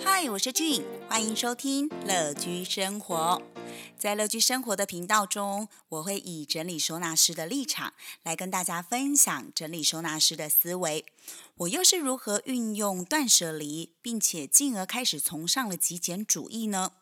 嗨，我是俊，欢迎收听乐居生活。在乐居生活的频道中，我会以整理收纳师的立场来跟大家分享整理收纳师的思维。我又是如何运用断舍离，并且进而开始崇尚了极简主义呢？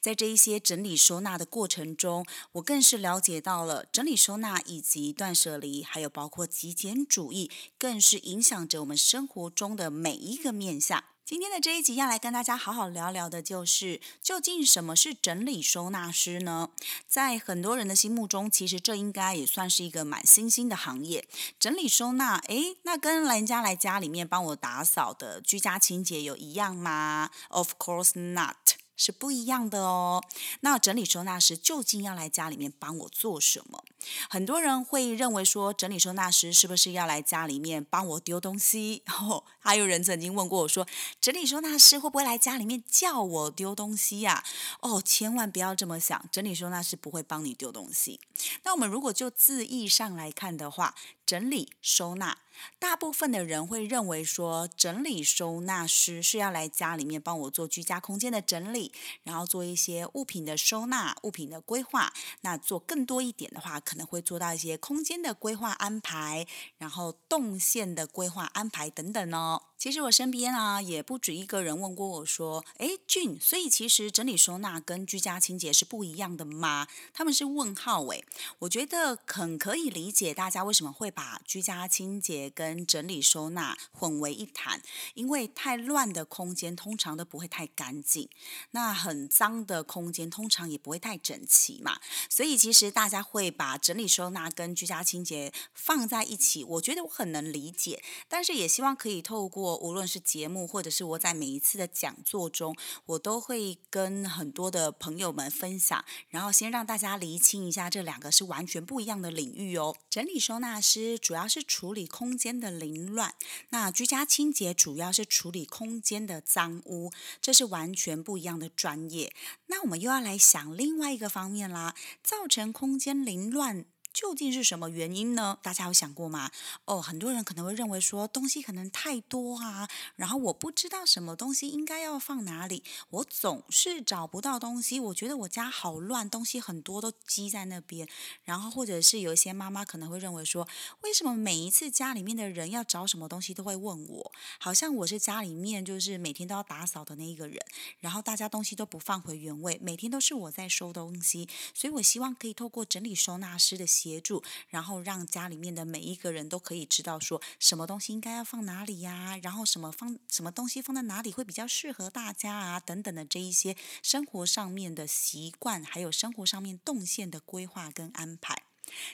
在这一些整理收纳的过程中，我更是了解到了整理收纳以及断舍离，还有包括极简主义，更是影响着我们生活中的每一个面向。今天的这一集要来跟大家好好聊聊的，就是究竟什么是整理收纳师呢？在很多人的心目中，其实这应该也算是一个蛮新兴的行业。整理收纳，诶，那跟人家来家里面帮我打扫的居家清洁有一样吗？Of course not。是不一样的哦。那整理收纳师究竟要来家里面帮我做什么？很多人会认为说，整理收纳师是不是要来家里面帮我丢东西？还有人曾经问过我说，整理收纳师会不会来家里面叫我丢东西呀？哦，千万不要这么想，整理收纳师不会帮你丢东西。那我们如果就字义上来看的话，整理收纳。大部分的人会认为说，整理收纳师是要来家里面帮我做居家空间的整理，然后做一些物品的收纳、物品的规划。那做更多一点的话，可能会做到一些空间的规划安排，然后动线的规划安排等等哦。其实我身边啊，也不止一个人问过我说：“哎，俊，所以其实整理收纳跟居家清洁是不一样的吗？”他们是问号诶。我觉得很可以理解大家为什么会把居家清洁跟整理收纳混为一谈，因为太乱的空间通常都不会太干净，那很脏的空间通常也不会太整齐嘛。所以其实大家会把整理收纳跟居家清洁放在一起，我觉得我很能理解，但是也希望可以透不过。无论是节目，或者是我在每一次的讲座中，我都会跟很多的朋友们分享，然后先让大家厘清一下，这两个是完全不一样的领域哦。整理收纳师主要是处理空间的凌乱，那居家清洁主要是处理空间的脏污，这是完全不一样的专业。那我们又要来想另外一个方面啦，造成空间凌乱。究竟是什么原因呢？大家有想过吗？哦，很多人可能会认为说东西可能太多啊，然后我不知道什么东西应该要放哪里，我总是找不到东西。我觉得我家好乱，东西很多都积在那边。然后或者是有一些妈妈可能会认为说，为什么每一次家里面的人要找什么东西都会问我？好像我是家里面就是每天都要打扫的那一个人，然后大家东西都不放回原位，每天都是我在收东西，所以我希望可以透过整理收纳师的。协助，然后让家里面的每一个人都可以知道说什么东西应该要放哪里呀，然后什么放什么东西放在哪里会比较适合大家啊，等等的这一些生活上面的习惯，还有生活上面动线的规划跟安排，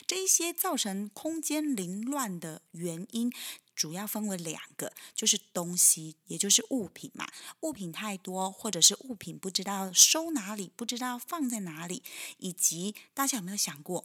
这一些造成空间凌乱的原因，主要分为两个，就是东西，也就是物品嘛，物品太多，或者是物品不知道收哪里，不知道放在哪里，以及大家有没有想过？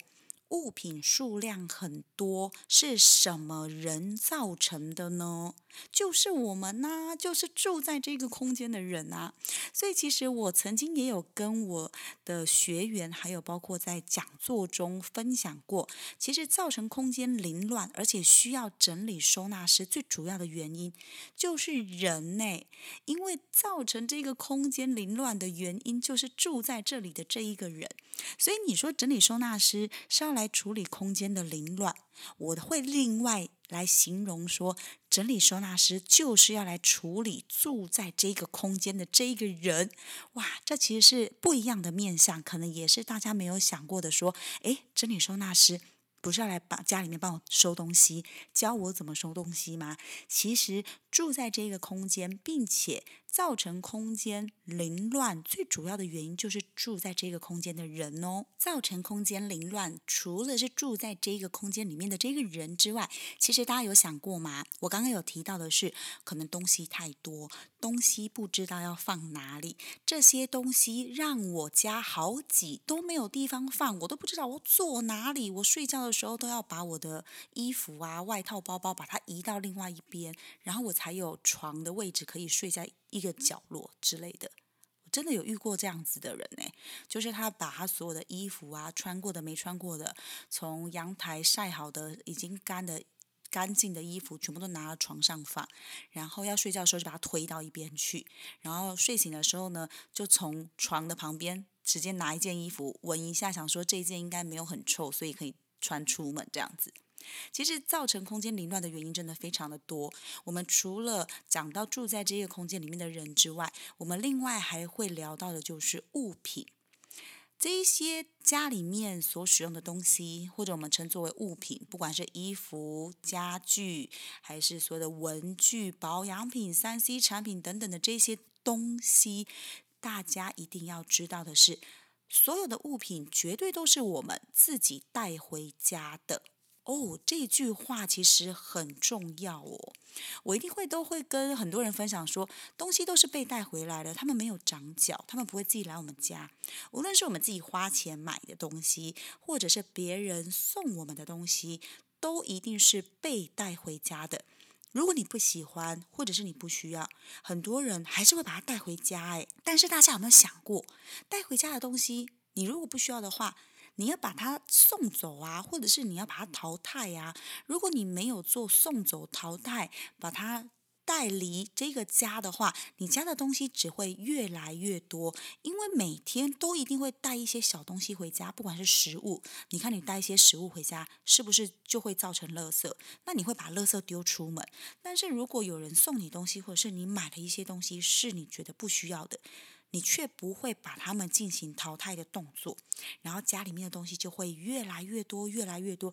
物品数量很多，是什么人造成的呢？就是我们呐，就是住在这个空间的人啊。所以其实我曾经也有跟我的学员，还有包括在讲座中分享过，其实造成空间凌乱，而且需要整理收纳师最主要的原因就是人呢。因为造成这个空间凌乱的原因，就是住在这里的这一个人。所以你说整理收纳师是要来处理空间的凌乱，我会另外。来形容说，整理收纳师就是要来处理住在这个空间的这一个人，哇，这其实是不一样的面相，可能也是大家没有想过的。说，诶，整理收纳师不是要来把家里面帮我收东西，教我怎么收东西吗？其实住在这个空间，并且。造成空间凌乱最主要的原因就是住在这个空间的人哦。造成空间凌乱，除了是住在这个空间里面的这个人之外，其实大家有想过吗？我刚刚有提到的是，可能东西太多，东西不知道要放哪里，这些东西让我家好挤，都没有地方放，我都不知道我坐哪里。我睡觉的时候都要把我的衣服啊、外套、包包把它移到另外一边，然后我才有床的位置可以睡在。一个角落之类的，我真的有遇过这样子的人呢，就是他把他所有的衣服啊，穿过的、没穿过的，从阳台晒好的、已经干的。干净的衣服全部都拿到床上放，然后要睡觉的时候就把它推到一边去，然后睡醒的时候呢，就从床的旁边直接拿一件衣服闻一下，想说这件应该没有很臭，所以可以穿出门这样子。其实造成空间凌乱的原因真的非常的多。我们除了讲到住在这个空间里面的人之外，我们另外还会聊到的就是物品。这一些家里面所使用的东西，或者我们称作为物品，不管是衣服、家具，还是所有的文具、保养品、三 C 产品等等的这些东西，大家一定要知道的是，所有的物品绝对都是我们自己带回家的。哦，这句话其实很重要哦。我一定会都会跟很多人分享说，东西都是被带回来的，他们没有长脚，他们不会自己来我们家。无论是我们自己花钱买的东西，或者是别人送我们的东西，都一定是被带回家的。如果你不喜欢，或者是你不需要，很多人还是会把它带回家。诶，但是大家有没有想过，带回家的东西，你如果不需要的话？你要把它送走啊，或者是你要把它淘汰呀？如果你没有做送走、淘汰，把它带离这个家的话，你家的东西只会越来越多，因为每天都一定会带一些小东西回家，不管是食物。你看，你带一些食物回家，是不是就会造成垃圾？那你会把垃圾丢出门。但是如果有人送你东西，或者是你买了一些东西是你觉得不需要的。你却不会把它们进行淘汰的动作，然后家里面的东西就会越来越多，越来越多，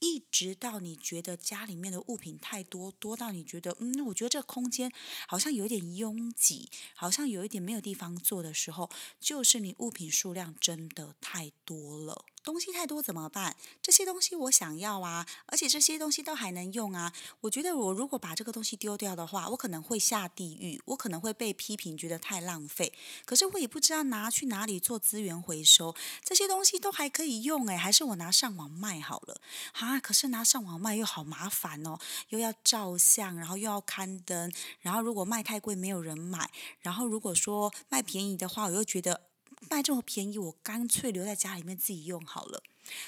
一直到你觉得家里面的物品太多，多到你觉得，嗯，我觉得这空间好像有点拥挤，好像有一点没有地方坐的时候，就是你物品数量真的太多了。东西太多怎么办？这些东西我想要啊，而且这些东西都还能用啊。我觉得我如果把这个东西丢掉的话，我可能会下地狱，我可能会被批评，觉得太浪费。可是我也不知道拿去哪里做资源回收。这些东西都还可以用诶，还是我拿上网卖好了啊？可是拿上网卖又好麻烦哦，又要照相，然后又要刊登，然后如果卖太贵没有人买，然后如果说卖便宜的话，我又觉得。卖这么便宜，我干脆留在家里面自己用好了。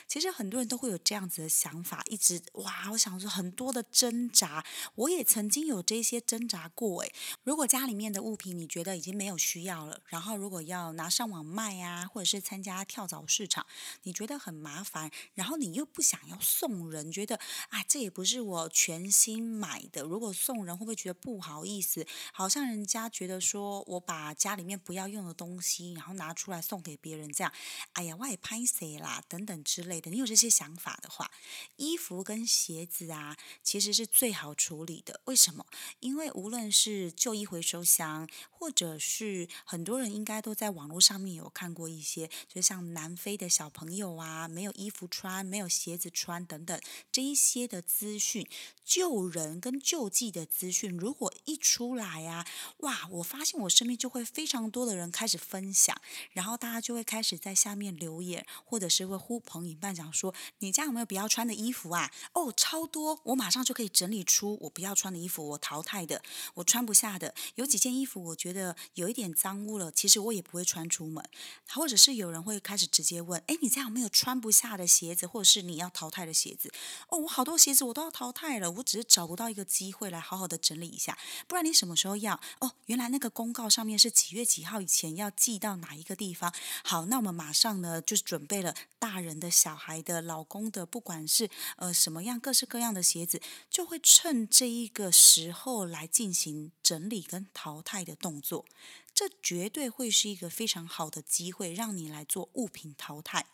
其实很多人都会有这样子的想法，一直哇，我想说很多的挣扎，我也曾经有这些挣扎过诶，如果家里面的物品你觉得已经没有需要了，然后如果要拿上网卖呀，或者是参加跳蚤市场，你觉得很麻烦，然后你又不想要送人，觉得啊这也不是我全新买的，如果送人会不会觉得不好意思？好像人家觉得说我把家里面不要用的东西，然后拿出来送给别人这样，哎呀我也拍谁啦等等。之类的，你有这些想法的话，衣服跟鞋子啊，其实是最好处理的。为什么？因为无论是旧衣回收箱，或者是很多人应该都在网络上面有看过一些，就像南非的小朋友啊，没有衣服穿，没有鞋子穿等等这一些的资讯，救人跟救济的资讯，如果一出来啊，哇，我发现我身边就会非常多的人开始分享，然后大家就会开始在下面留言，或者是会呼朋。朋友伴讲说：“你家有没有不要穿的衣服啊？哦，超多，我马上就可以整理出我不要穿的衣服，我淘汰的，我穿不下的。有几件衣服，我觉得有一点脏污了，其实我也不会穿出门。或者是有人会开始直接问：，哎，你家有没有穿不下的鞋子，或者是你要淘汰的鞋子？哦，我好多鞋子我都要淘汰了，我只是找不到一个机会来好好的整理一下。不然你什么时候要？哦，原来那个公告上面是几月几号以前要寄到哪一个地方？好，那我们马上呢，就是准备了大人的。”的小孩的老公的，不管是呃什么样各式各样的鞋子，就会趁这一个时候来进行整理跟淘汰的动作。这绝对会是一个非常好的机会，让你来做物品淘汰。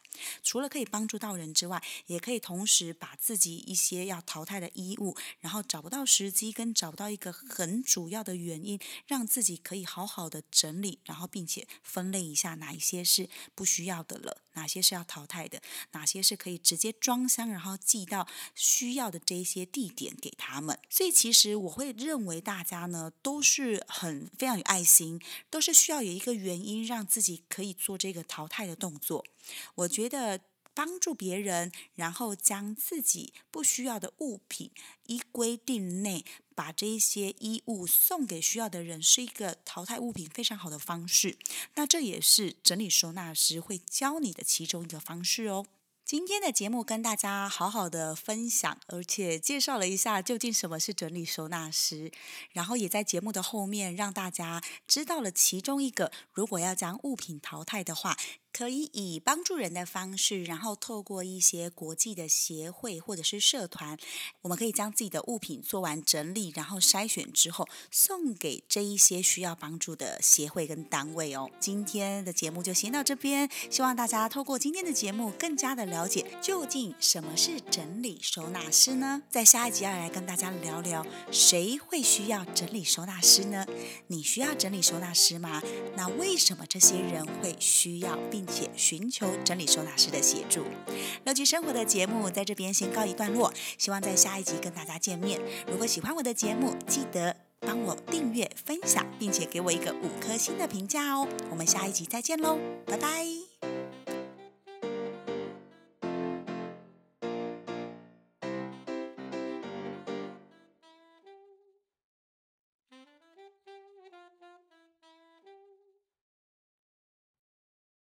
除了可以帮助到人之外，也可以同时把自己一些要淘汰的衣物，然后找不到时机跟找不到一个很主要的原因，让自己可以好好的整理，然后并且分类一下哪一些是不需要的了，哪些是要淘汰的，哪些是可以直接装箱，然后寄到需要的这些地点给他们。所以其实我会认为大家呢都是很非常有爱心，都是需要有一个原因让自己可以做这个淘汰的动作。我觉得帮助别人，然后将自己不需要的物品依规定内把这些衣物送给需要的人，是一个淘汰物品非常好的方式。那这也是整理收纳师会教你的其中一个方式哦。今天的节目跟大家好好的分享，而且介绍了一下究竟什么是整理收纳师，然后也在节目的后面让大家知道了其中一个，如果要将物品淘汰的话。可以以帮助人的方式，然后透过一些国际的协会或者是社团，我们可以将自己的物品做完整理，然后筛选之后送给这一些需要帮助的协会跟单位哦。今天的节目就先到这边，希望大家透过今天的节目更加的了解究竟什么是整理收纳师呢？在下一集要来跟大家聊聊谁会需要整理收纳师呢？你需要整理收纳师吗？那为什么这些人会需要？并且寻求整理收纳师的协助。乐居生活的节目在这边先告一段落，希望在下一集跟大家见面。如果喜欢我的节目，记得帮我订阅、分享，并且给我一个五颗星的评价哦。我们下一集再见喽，拜拜。